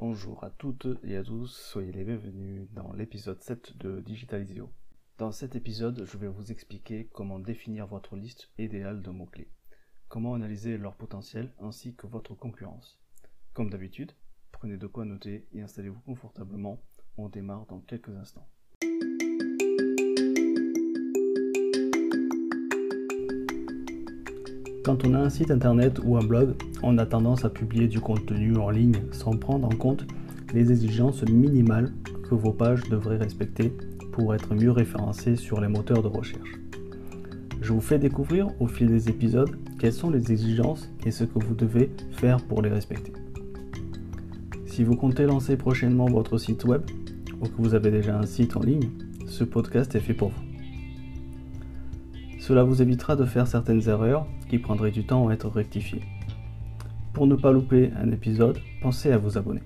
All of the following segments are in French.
Bonjour à toutes et à tous, soyez les bienvenus dans l'épisode 7 de Digitalisio. Dans cet épisode, je vais vous expliquer comment définir votre liste idéale de mots-clés, comment analyser leur potentiel ainsi que votre concurrence. Comme d'habitude, prenez de quoi noter et installez-vous confortablement, on démarre dans quelques instants. Quand on a un site internet ou un blog, on a tendance à publier du contenu en ligne sans prendre en compte les exigences minimales que vos pages devraient respecter pour être mieux référencées sur les moteurs de recherche. Je vous fais découvrir au fil des épisodes quelles sont les exigences et ce que vous devez faire pour les respecter. Si vous comptez lancer prochainement votre site web ou que vous avez déjà un site en ligne, ce podcast est fait pour vous. Cela vous évitera de faire certaines erreurs qui prendraient du temps à être rectifiées. Pour ne pas louper un épisode, pensez à vous abonner.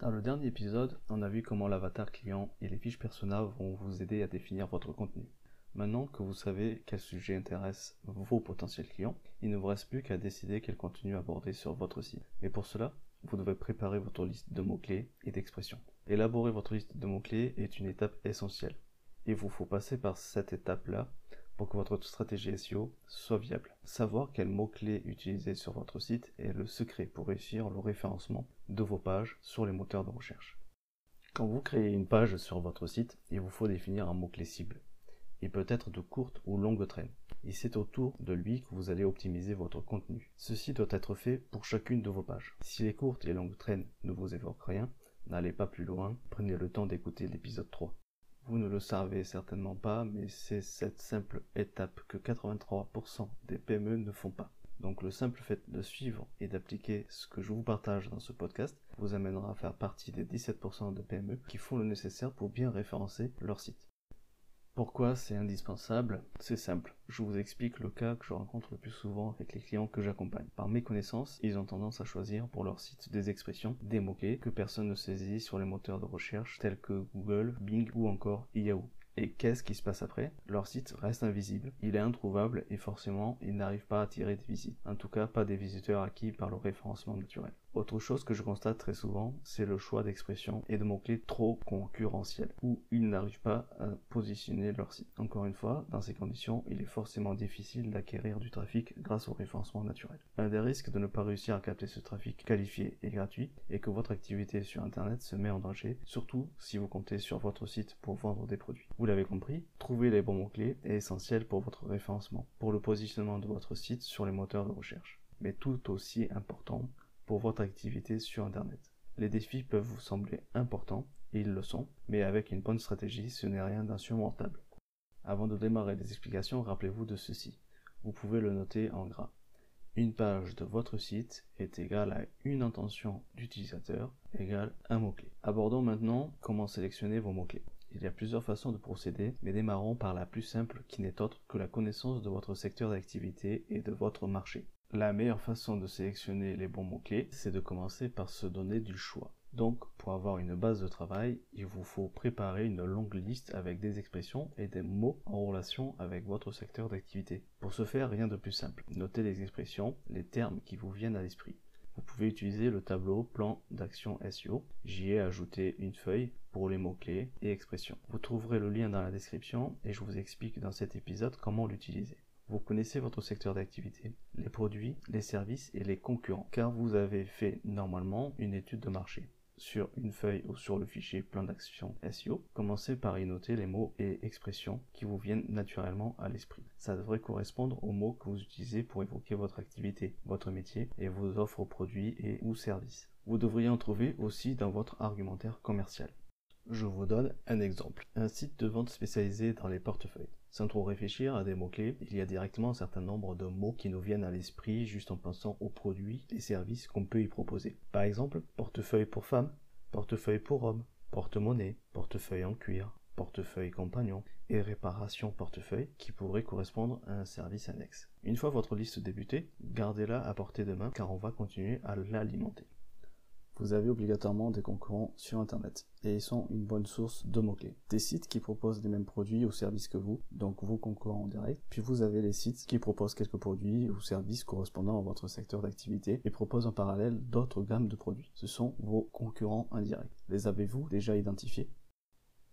Dans le dernier épisode, on a vu comment l'avatar client et les fiches persona vont vous aider à définir votre contenu. Maintenant que vous savez quel sujet intéresse vos potentiels clients, il ne vous reste plus qu'à décider quel contenu aborder sur votre site. Et pour cela, vous devez préparer votre liste de mots-clés et d'expressions. Élaborer votre liste de mots-clés est une étape essentielle. Il vous faut passer par cette étape-là pour que votre stratégie SEO soit viable. Savoir quels mots-clés utiliser sur votre site est le secret pour réussir le référencement de vos pages sur les moteurs de recherche. Quand vous créez une page sur votre site, il vous faut définir un mot-clé cible. Il peut être de courte ou longue traîne. Et c'est autour de lui que vous allez optimiser votre contenu. Ceci doit être fait pour chacune de vos pages. Si les courtes et longues traînes ne vous évoquent rien, n'allez pas plus loin, prenez le temps d'écouter l'épisode 3. Vous ne le savez certainement pas, mais c'est cette simple étape que 83% des PME ne font pas. Donc le simple fait de suivre et d'appliquer ce que je vous partage dans ce podcast vous amènera à faire partie des 17% de PME qui font le nécessaire pour bien référencer leur site. Pourquoi c'est indispensable? C'est simple. Je vous explique le cas que je rencontre le plus souvent avec les clients que j'accompagne. Par mes connaissances, ils ont tendance à choisir pour leur site des expressions, des que personne ne saisit sur les moteurs de recherche tels que Google, Bing ou encore Yahoo. Et qu'est-ce qui se passe après? Leur site reste invisible, il est introuvable et forcément il n'arrive pas à attirer des visites. En tout cas pas des visiteurs acquis par le référencement naturel. Autre chose que je constate très souvent, c'est le choix d'expressions et de mots-clés trop concurrentiels, où ils n'arrivent pas à positionner leur site. Encore une fois, dans ces conditions, il est forcément difficile d'acquérir du trafic grâce au référencement naturel. Un des risques de ne pas réussir à capter ce trafic qualifié et gratuit est que votre activité sur Internet se met en danger, surtout si vous comptez sur votre site pour vendre des produits. Vous l'avez compris, trouver les bons mots-clés est essentiel pour votre référencement, pour le positionnement de votre site sur les moteurs de recherche. Mais tout aussi important, pour votre activité sur Internet. Les défis peuvent vous sembler importants, et ils le sont, mais avec une bonne stratégie, ce n'est rien d'insurmontable. Avant de démarrer les explications, rappelez-vous de ceci. Vous pouvez le noter en gras. Une page de votre site est égale à une intention d'utilisateur égale un mot-clé. Abordons maintenant comment sélectionner vos mots-clés. Il y a plusieurs façons de procéder, mais démarrons par la plus simple qui n'est autre que la connaissance de votre secteur d'activité et de votre marché. La meilleure façon de sélectionner les bons mots-clés, c'est de commencer par se donner du choix. Donc, pour avoir une base de travail, il vous faut préparer une longue liste avec des expressions et des mots en relation avec votre secteur d'activité. Pour ce faire, rien de plus simple. Notez les expressions, les termes qui vous viennent à l'esprit. Vous pouvez utiliser le tableau plan d'action SEO. J'y ai ajouté une feuille pour les mots-clés et expressions. Vous trouverez le lien dans la description et je vous explique dans cet épisode comment l'utiliser. Vous connaissez votre secteur d'activité, les produits, les services et les concurrents, car vous avez fait normalement une étude de marché. Sur une feuille ou sur le fichier plan d'action SEO, commencez par y noter les mots et expressions qui vous viennent naturellement à l'esprit. Ça devrait correspondre aux mots que vous utilisez pour évoquer votre activité, votre métier et vos offres produits et ou services. Vous devriez en trouver aussi dans votre argumentaire commercial. Je vous donne un exemple. Un site de vente spécialisé dans les portefeuilles. Sans trop réfléchir à des mots-clés, il y a directement un certain nombre de mots qui nous viennent à l'esprit juste en pensant aux produits et services qu'on peut y proposer. Par exemple, portefeuille pour femmes, portefeuille pour hommes, porte-monnaie, portefeuille en cuir, portefeuille compagnon et réparation portefeuille qui pourrait correspondre à un service annexe. Une fois votre liste débutée, gardez-la à portée de main car on va continuer à l'alimenter. Vous avez obligatoirement des concurrents sur Internet et ils sont une bonne source de mots-clés. Des sites qui proposent les mêmes produits ou services que vous, donc vos concurrents en direct. Puis vous avez les sites qui proposent quelques produits ou services correspondant à votre secteur d'activité et proposent en parallèle d'autres gammes de produits. Ce sont vos concurrents indirects. Les avez-vous déjà identifiés?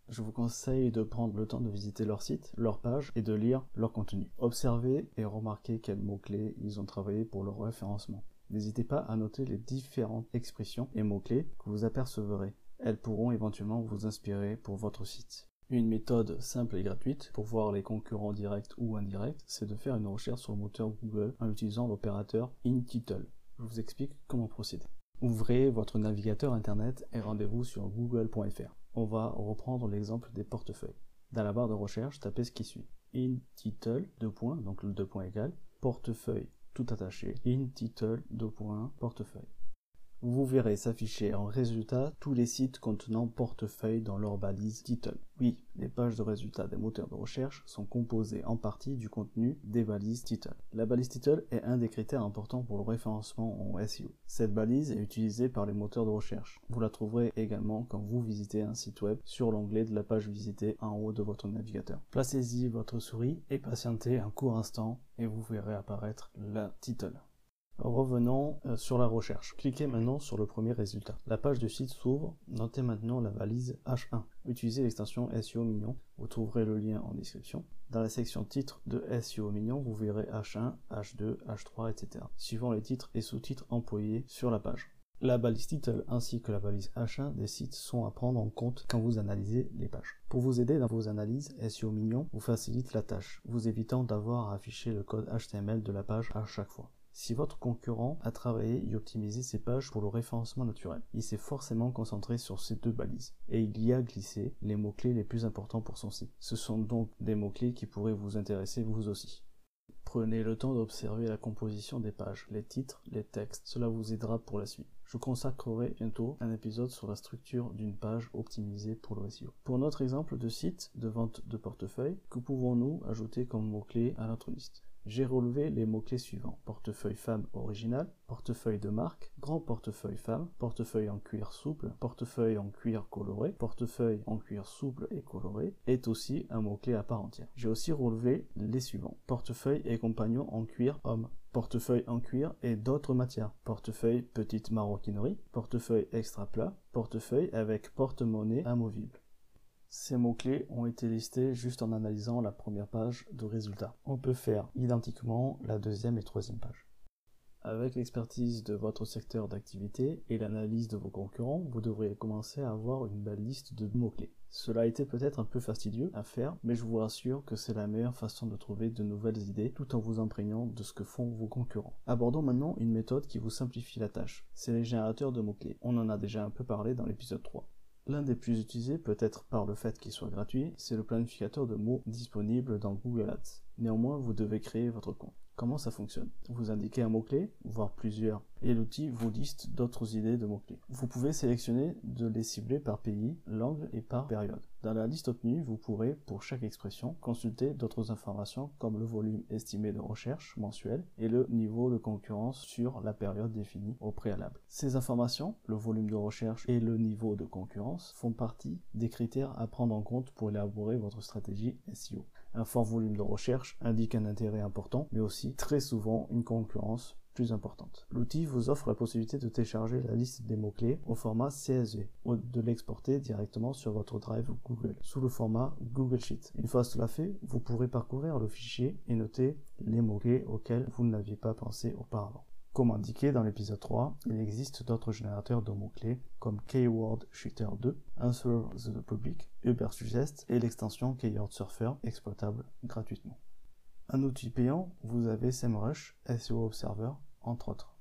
Je vous conseille de prendre le temps de visiter leur site, leur page et de lire leur contenu. Observez et remarquez quels mots-clés ils ont travaillé pour leur référencement. N'hésitez pas à noter les différentes expressions et mots-clés que vous apercevrez. Elles pourront éventuellement vous inspirer pour votre site. Une méthode simple et gratuite pour voir les concurrents directs ou indirects, c'est de faire une recherche sur le moteur Google en utilisant l'opérateur InTitle. Je vous explique comment procéder. Ouvrez votre navigateur internet et rendez-vous sur google.fr. On va reprendre l'exemple des portefeuilles. Dans la barre de recherche, tapez ce qui suit. InTitle, deux points, donc le deux portefeuille tout attaché, in title, portefeuille. Vous verrez s'afficher en résultat tous les sites contenant portefeuille dans leur balise title. Oui, les pages de résultats des moteurs de recherche sont composées en partie du contenu des balises title. La balise title est un des critères importants pour le référencement en SEO. Cette balise est utilisée par les moteurs de recherche. Vous la trouverez également quand vous visitez un site web sur l'onglet de la page visitée en haut de votre navigateur. Placez-y votre souris et patientez un court instant et vous verrez apparaître la title. Revenons euh, sur la recherche. Cliquez maintenant sur le premier résultat. La page du site s'ouvre. Notez maintenant la valise H1. Utilisez l'extension SEO Mignon. Vous trouverez le lien en description. Dans la section titres de SEO Mignon, vous verrez H1, H2, H3, etc. Suivant les titres et sous-titres employés sur la page. La balise title ainsi que la balise H1 des sites sont à prendre en compte quand vous analysez les pages. Pour vous aider dans vos analyses, SEO Mignon vous facilite la tâche, vous évitant d'avoir à afficher le code HTML de la page à chaque fois. Si votre concurrent a travaillé et optimisé ses pages pour le référencement naturel, il s'est forcément concentré sur ces deux balises et il y a glissé les mots-clés les plus importants pour son site. Ce sont donc des mots-clés qui pourraient vous intéresser vous aussi. Prenez le temps d'observer la composition des pages, les titres, les textes, cela vous aidera pour la suite. Je consacrerai bientôt un épisode sur la structure d'une page optimisée pour le SEO. Pour notre exemple de site de vente de portefeuille, que pouvons-nous ajouter comme mots-clés à notre liste? J'ai relevé les mots-clés suivants. Portefeuille femme original, portefeuille de marque, grand portefeuille femme, portefeuille en cuir souple, portefeuille en cuir coloré, portefeuille en cuir souple et coloré est aussi un mot-clé à part entière. J'ai aussi relevé les suivants. Portefeuille et compagnon en cuir homme, portefeuille en cuir et d'autres matières, portefeuille petite maroquinerie, portefeuille extra plat, portefeuille avec porte-monnaie amovible. Ces mots-clés ont été listés juste en analysant la première page de résultats. On peut faire identiquement la deuxième et troisième page. Avec l'expertise de votre secteur d'activité et l'analyse de vos concurrents, vous devriez commencer à avoir une belle liste de mots-clés. Cela a été peut-être un peu fastidieux à faire, mais je vous rassure que c'est la meilleure façon de trouver de nouvelles idées tout en vous imprégnant de ce que font vos concurrents. Abordons maintenant une méthode qui vous simplifie la tâche. C'est les générateurs de mots-clés. On en a déjà un peu parlé dans l'épisode 3. L'un des plus utilisés, peut-être par le fait qu'il soit gratuit, c'est le planificateur de mots disponible dans Google Ads. Néanmoins, vous devez créer votre compte. Comment ça fonctionne? Vous indiquez un mot-clé, voire plusieurs, et l'outil vous liste d'autres idées de mots-clés. Vous pouvez sélectionner de les cibler par pays, langue et par période. Dans la liste obtenue, vous pourrez, pour chaque expression, consulter d'autres informations comme le volume estimé de recherche mensuel et le niveau de concurrence sur la période définie au préalable. Ces informations, le volume de recherche et le niveau de concurrence, font partie des critères à prendre en compte pour élaborer votre stratégie SEO. Un fort volume de recherche indique un intérêt important, mais aussi très souvent une concurrence plus importante. L'outil vous offre la possibilité de télécharger la liste des mots-clés au format CSV ou de l'exporter directement sur votre drive Google sous le format Google Sheet. Une fois cela fait, vous pourrez parcourir le fichier et noter les mots-clés auxquels vous n'aviez pas pensé auparavant. Comme indiqué dans l'épisode 3, il existe d'autres générateurs de mots-clés comme Keyword Shooter 2, Answer the Public, Ubersuggest et l'extension Keyword Surfer exploitable gratuitement. Un outil payant, vous avez SEMrush, SEO Observer, entre autres.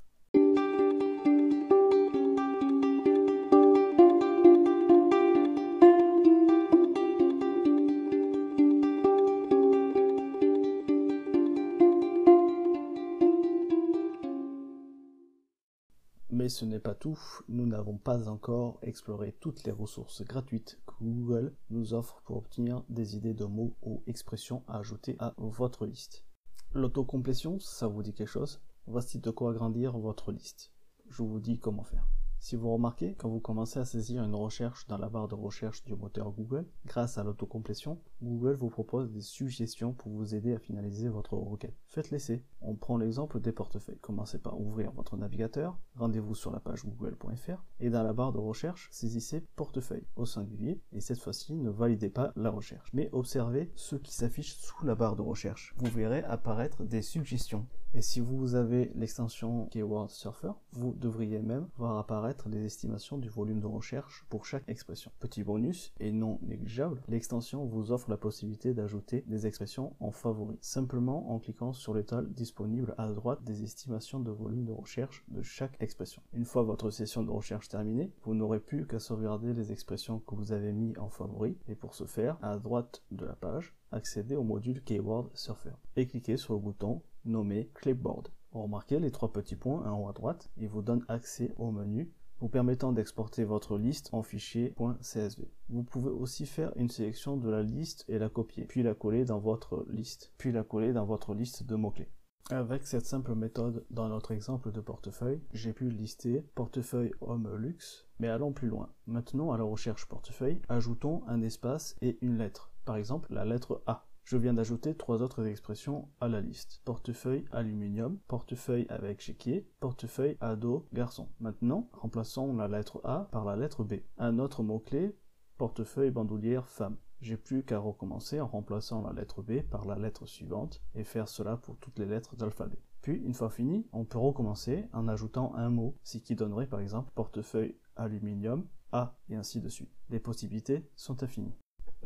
Ce n'est pas tout, nous n'avons pas encore exploré toutes les ressources gratuites que Google nous offre pour obtenir des idées de mots ou expressions à ajouter à votre liste. L'autocomplétion, ça vous dit quelque chose? Voici de quoi agrandir votre liste. Je vous dis comment faire. Si vous remarquez, quand vous commencez à saisir une recherche dans la barre de recherche du moteur Google, grâce à l'autocomplétion, Google vous propose des suggestions pour vous aider à finaliser votre requête. Faites l'essai. On prend l'exemple des portefeuilles. Commencez par ouvrir votre navigateur, rendez-vous sur la page google.fr et dans la barre de recherche, saisissez portefeuille au singulier et cette fois-ci ne validez pas la recherche, mais observez ce qui s'affiche sous la barre de recherche. Vous verrez apparaître des suggestions. Et si vous avez l'extension Keyword Surfer, vous devriez même voir apparaître les estimations du volume de recherche pour chaque expression. Petit bonus, et non négligeable, l'extension vous offre la possibilité d'ajouter des expressions en favori, simplement en cliquant sur l'étoile disponible à droite des estimations de volume de recherche de chaque expression. Une fois votre session de recherche terminée, vous n'aurez plus qu'à sauvegarder les expressions que vous avez mis en favori, et pour ce faire, à droite de la page, accédez au module Keyword Surfer et cliquez sur le bouton nommé Clipboard. Remarquez les trois petits points en haut à droite, ils vous donnent accès au menu vous permettant d'exporter votre liste en fichier .csv. Vous pouvez aussi faire une sélection de la liste et la copier, puis la coller dans votre liste, puis la coller dans votre liste de mots-clés. Avec cette simple méthode dans notre exemple de portefeuille, j'ai pu lister portefeuille homme luxe, mais allons plus loin. Maintenant à la recherche portefeuille, ajoutons un espace et une lettre, par exemple la lettre A. Je viens d'ajouter trois autres expressions à la liste. Portefeuille aluminium, portefeuille avec chéquier, portefeuille ado garçon. Maintenant, remplaçons la lettre A par la lettre B. Un autre mot-clé, portefeuille bandoulière femme. J'ai plus qu'à recommencer en remplaçant la lettre B par la lettre suivante et faire cela pour toutes les lettres d'alphabet. Puis, une fois fini, on peut recommencer en ajoutant un mot, ce qui donnerait par exemple portefeuille aluminium, A, et ainsi de suite. Les possibilités sont infinies.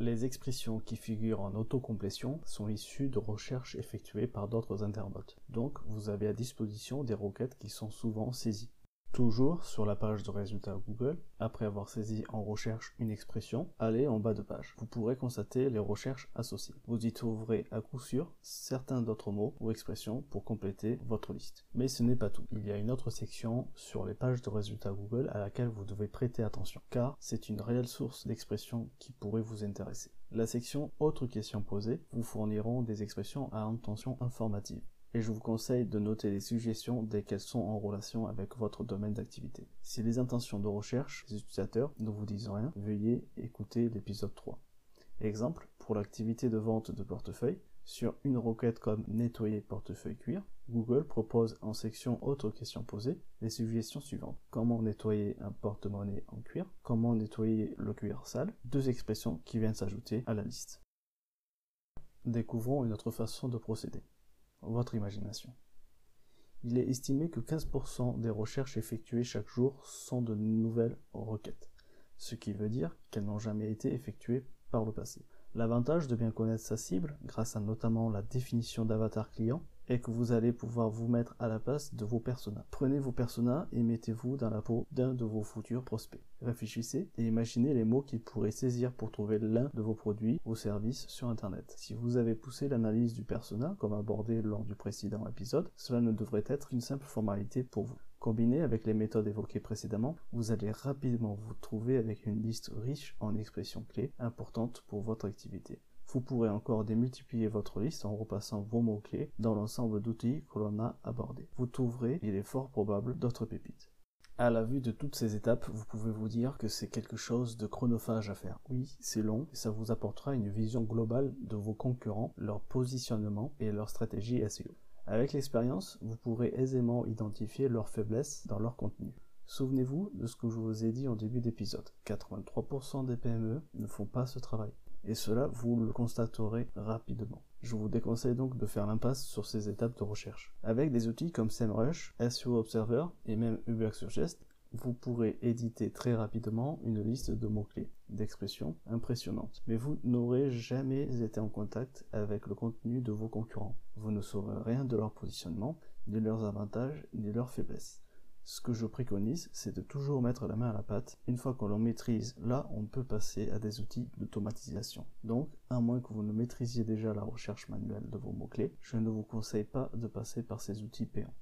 Les expressions qui figurent en autocomplétion sont issues de recherches effectuées par d'autres internautes. Donc, vous avez à disposition des requêtes qui sont souvent saisies. Toujours sur la page de résultats Google, après avoir saisi en recherche une expression, allez en bas de page. Vous pourrez constater les recherches associées. Vous y trouverez à coup sûr certains d'autres mots ou expressions pour compléter votre liste. Mais ce n'est pas tout. Il y a une autre section sur les pages de résultats Google à laquelle vous devez prêter attention, car c'est une réelle source d'expressions qui pourrait vous intéresser. La section Autres questions posées vous fourniront des expressions à intention informative et je vous conseille de noter les suggestions dès qu'elles sont en relation avec votre domaine d'activité. Si les intentions de recherche des utilisateurs ne vous disent rien, veuillez écouter l'épisode 3. Exemple, pour l'activité de vente de portefeuille, sur une requête comme nettoyer portefeuille cuir, Google propose en section autres questions posées les suggestions suivantes. Comment nettoyer un porte-monnaie en cuir? Comment nettoyer le cuir sale? Deux expressions qui viennent s'ajouter à la liste. Découvrons une autre façon de procéder votre imagination. Il est estimé que 15% des recherches effectuées chaque jour sont de nouvelles requêtes, ce qui veut dire qu'elles n'ont jamais été effectuées par le passé. L'avantage de bien connaître sa cible, grâce à notamment la définition d'avatar client, et que vous allez pouvoir vous mettre à la place de vos personas. Prenez vos personas et mettez-vous dans la peau d'un de vos futurs prospects. Réfléchissez et imaginez les mots qu'ils pourraient saisir pour trouver l'un de vos produits ou services sur Internet. Si vous avez poussé l'analyse du persona, comme abordé lors du précédent épisode, cela ne devrait être une simple formalité pour vous. Combiné avec les méthodes évoquées précédemment, vous allez rapidement vous trouver avec une liste riche en expressions clés importantes pour votre activité. Vous pourrez encore démultiplier votre liste en repassant vos mots-clés dans l'ensemble d'outils que l'on a abordés. Vous trouverez, il est fort probable, d'autres pépites. À la vue de toutes ces étapes, vous pouvez vous dire que c'est quelque chose de chronophage à faire. Oui, c'est long, et ça vous apportera une vision globale de vos concurrents, leur positionnement et leur stratégie SEO. Avec l'expérience, vous pourrez aisément identifier leurs faiblesses dans leur contenu. Souvenez-vous de ce que je vous ai dit en début d'épisode. 83% des PME ne font pas ce travail et cela vous le constaterez rapidement. Je vous déconseille donc de faire l'impasse sur ces étapes de recherche. Avec des outils comme SEMrush, SEO Observer et même Uber Suggest, vous pourrez éditer très rapidement une liste de mots-clés, d'expressions impressionnantes. Mais vous n'aurez jamais été en contact avec le contenu de vos concurrents. Vous ne saurez rien de leur positionnement, ni leurs avantages, ni leurs faiblesses. Ce que je préconise, c'est de toujours mettre la main à la pâte. Une fois que l'on maîtrise, là, on peut passer à des outils d'automatisation. Donc, à moins que vous ne maîtrisiez déjà la recherche manuelle de vos mots-clés, je ne vous conseille pas de passer par ces outils payants.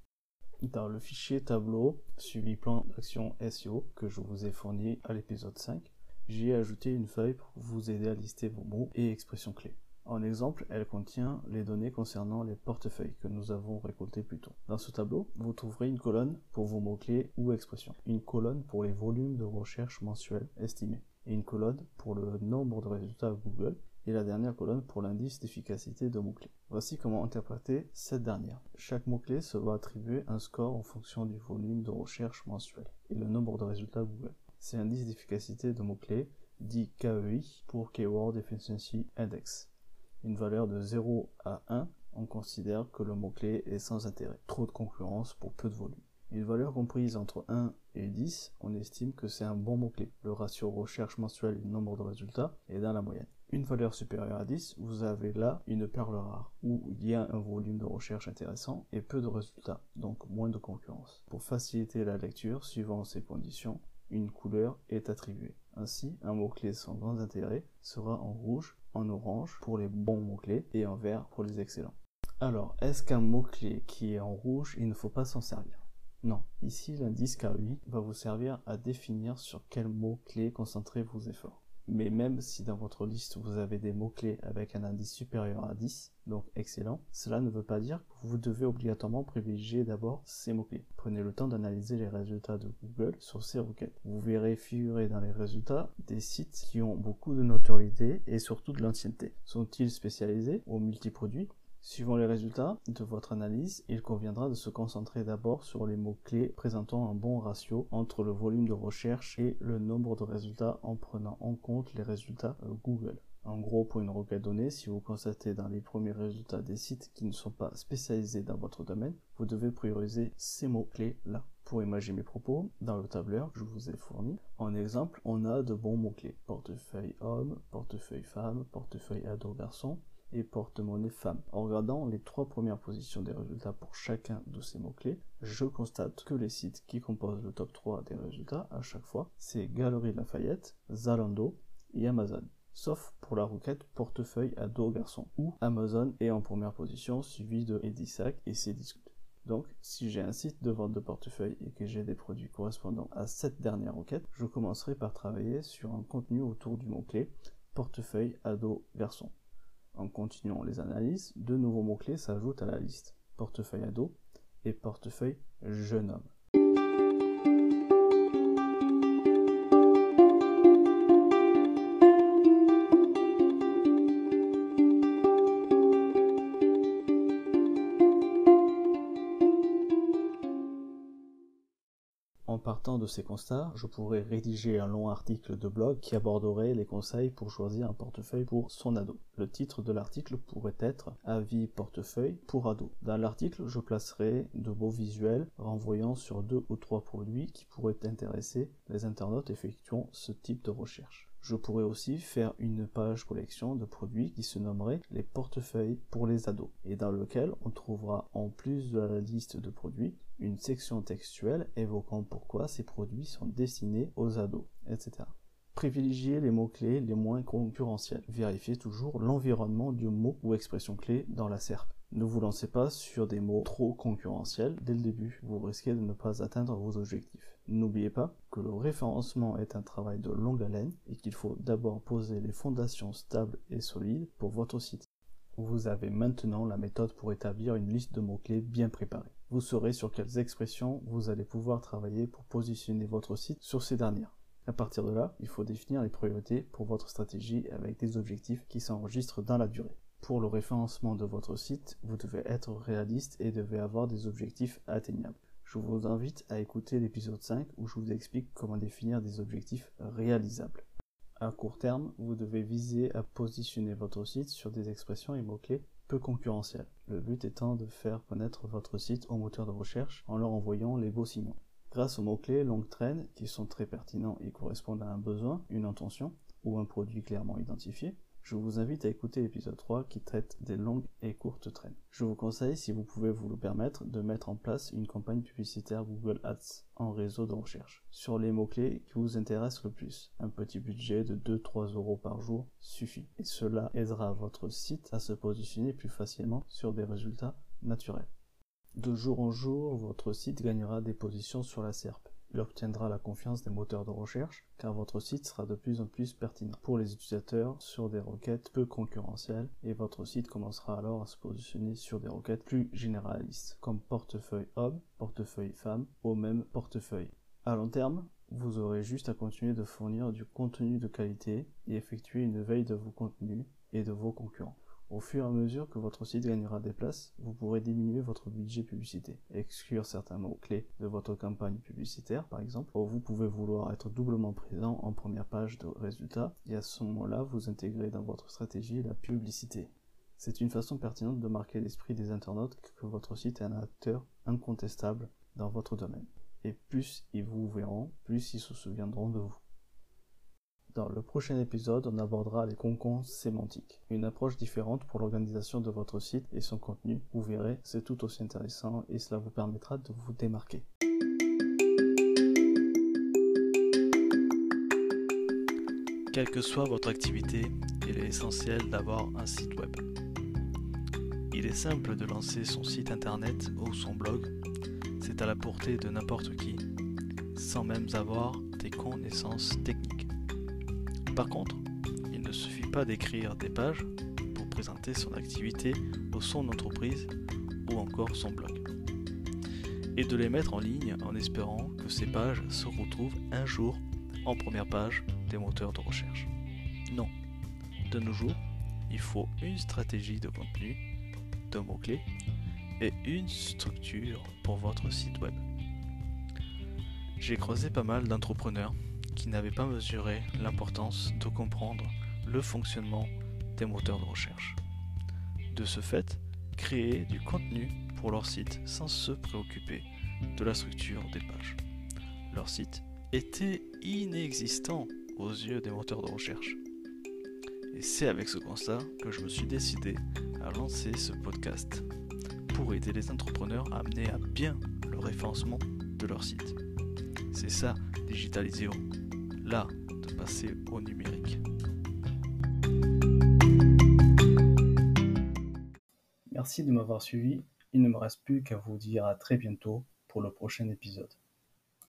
Dans le fichier tableau suivi plan d'action SEO que je vous ai fourni à l'épisode 5, j'y ai ajouté une feuille pour vous aider à lister vos mots et expressions clés. En exemple, elle contient les données concernant les portefeuilles que nous avons récoltés plus tôt. Dans ce tableau, vous trouverez une colonne pour vos mots-clés ou expressions, une colonne pour les volumes de recherche mensuels estimés, et une colonne pour le nombre de résultats Google, et la dernière colonne pour l'indice d'efficacité de mots-clés. Voici comment interpréter cette dernière. Chaque mot-clé se voit attribuer un score en fonction du volume de recherche mensuel et le nombre de résultats Google. C'est l'indice d'efficacité de mots-clés dit KEI pour Keyword Efficiency Index une valeur de 0 à 1, on considère que le mot-clé est sans intérêt. Trop de concurrence pour peu de volume. Une valeur comprise entre 1 et 10, on estime que c'est un bon mot-clé. Le ratio recherche mensuelle du nombre de résultats est dans la moyenne. Une valeur supérieure à 10, vous avez là une perle rare, où il y a un volume de recherche intéressant et peu de résultats, donc moins de concurrence. Pour faciliter la lecture, suivant ces conditions, une couleur est attribuée. Ainsi, un mot-clé sans grand intérêt sera en rouge, en orange pour les bons mots-clés et en vert pour les excellents. Alors, est-ce qu'un mot-clé qui est en rouge, il ne faut pas s'en servir? Non. Ici, l'indice KUI va vous servir à définir sur quel mot-clé concentrer vos efforts mais même si dans votre liste vous avez des mots-clés avec un indice supérieur à 10, donc excellent, cela ne veut pas dire que vous devez obligatoirement privilégier d'abord ces mots-clés. Prenez le temps d'analyser les résultats de Google sur ces requêtes. Vous verrez figurer dans les résultats des sites qui ont beaucoup de notoriété et surtout de l'ancienneté. Sont-ils spécialisés ou multiproduits? Suivant les résultats de votre analyse, il conviendra de se concentrer d'abord sur les mots-clés présentant un bon ratio entre le volume de recherche et le nombre de résultats en prenant en compte les résultats euh, Google. En gros, pour une requête donnée, si vous constatez dans les premiers résultats des sites qui ne sont pas spécialisés dans votre domaine, vous devez prioriser ces mots-clés-là. Pour imaginer mes propos, dans le tableur que je vous ai fourni, en exemple, on a de bons mots-clés. Portefeuille homme, portefeuille femme, portefeuille ado garçon, et porte-monnaie femme. En regardant les trois premières positions des résultats pour chacun de ces mots-clés, je constate que les sites qui composent le top 3 des résultats à chaque fois, c'est Galerie Lafayette, Zalando et Amazon. Sauf pour la requête portefeuille ado garçon, où Amazon est en première position, suivi de Edisac et Cdiscount. Donc, si j'ai un site de vente de portefeuille et que j'ai des produits correspondant à cette dernière requête, je commencerai par travailler sur un contenu autour du mot-clé portefeuille ado garçon. En continuant les analyses, deux nouveaux mots-clés s'ajoutent à la liste, portefeuille ado et portefeuille jeune homme. De ces constats, je pourrais rédiger un long article de blog qui aborderait les conseils pour choisir un portefeuille pour son ado. Le titre de l'article pourrait être Avis portefeuille pour ado. Dans l'article, je placerai de beaux visuels renvoyant sur deux ou trois produits qui pourraient intéresser les internautes effectuant ce type de recherche. Je pourrais aussi faire une page collection de produits qui se nommerait les portefeuilles pour les ados et dans lequel on trouvera en plus de la liste de produits une section textuelle évoquant pourquoi ces produits sont destinés aux ados, etc. Privilégiez les mots-clés les moins concurrentiels. Vérifiez toujours l'environnement du mot ou expression clé dans la SERP. Ne vous lancez pas sur des mots trop concurrentiels dès le début, vous risquez de ne pas atteindre vos objectifs. N'oubliez pas que le référencement est un travail de longue haleine et qu'il faut d'abord poser les fondations stables et solides pour votre site. Vous avez maintenant la méthode pour établir une liste de mots-clés bien préparée vous saurez sur quelles expressions vous allez pouvoir travailler pour positionner votre site sur ces dernières. À partir de là, il faut définir les priorités pour votre stratégie avec des objectifs qui s'enregistrent dans la durée. Pour le référencement de votre site, vous devez être réaliste et devez avoir des objectifs atteignables. Je vous invite à écouter l'épisode 5 où je vous explique comment définir des objectifs réalisables. À court terme, vous devez viser à positionner votre site sur des expressions et mots-clés peu concurrentiel. Le but étant de faire connaître votre site au moteur de recherche en leur envoyant les beaux signaux. Grâce aux mots-clés longue traîne qui sont très pertinents et correspondent à un besoin, une intention ou un produit clairement identifié, je vous invite à écouter l'épisode 3 qui traite des longues et courtes traînes. Je vous conseille, si vous pouvez vous le permettre, de mettre en place une campagne publicitaire Google Ads en réseau de recherche sur les mots-clés qui vous intéressent le plus. Un petit budget de 2-3 euros par jour suffit. Et cela aidera votre site à se positionner plus facilement sur des résultats naturels. De jour en jour, votre site gagnera des positions sur la SERP Il obtiendra la confiance des moteurs de recherche car votre site sera de plus en plus pertinent pour les utilisateurs sur des requêtes peu concurrentielles et votre site commencera alors à se positionner sur des requêtes plus généralistes comme portefeuille homme, portefeuille femme ou même portefeuille. À long terme, vous aurez juste à continuer de fournir du contenu de qualité et effectuer une veille de vos contenus et de vos concurrents. Au fur et à mesure que votre site gagnera des places, vous pourrez diminuer votre budget publicité, exclure certains mots-clés de votre campagne publicitaire par exemple, ou vous pouvez vouloir être doublement présent en première page de résultats et à ce moment-là vous intégrez dans votre stratégie la publicité. C'est une façon pertinente de marquer l'esprit des internautes que votre site est un acteur incontestable dans votre domaine. Et plus ils vous verront, plus ils se souviendront de vous. Dans le prochain épisode, on abordera les concons sémantiques, une approche différente pour l'organisation de votre site et son contenu. Vous verrez, c'est tout aussi intéressant et cela vous permettra de vous démarquer. Quelle que soit votre activité, il est essentiel d'avoir un site web. Il est simple de lancer son site internet ou son blog. C'est à la portée de n'importe qui, sans même avoir des connaissances techniques. Par contre, il ne suffit pas d'écrire des pages pour présenter son activité ou son entreprise ou encore son blog. Et de les mettre en ligne en espérant que ces pages se retrouvent un jour en première page des moteurs de recherche. Non. De nos jours, il faut une stratégie de contenu, de mots-clés et une structure pour votre site web. J'ai croisé pas mal d'entrepreneurs qui n'avaient pas mesuré l'importance de comprendre le fonctionnement des moteurs de recherche. De ce fait, créer du contenu pour leur site sans se préoccuper de la structure des pages. Leur site était inexistant aux yeux des moteurs de recherche. Et c'est avec ce constat que je me suis décidé à lancer ce podcast pour aider les entrepreneurs à amener à bien le référencement de leur site. C'est ça, Digitaliseo là de passer au numérique. Merci de m'avoir suivi. Il ne me reste plus qu'à vous dire à très bientôt pour le prochain épisode.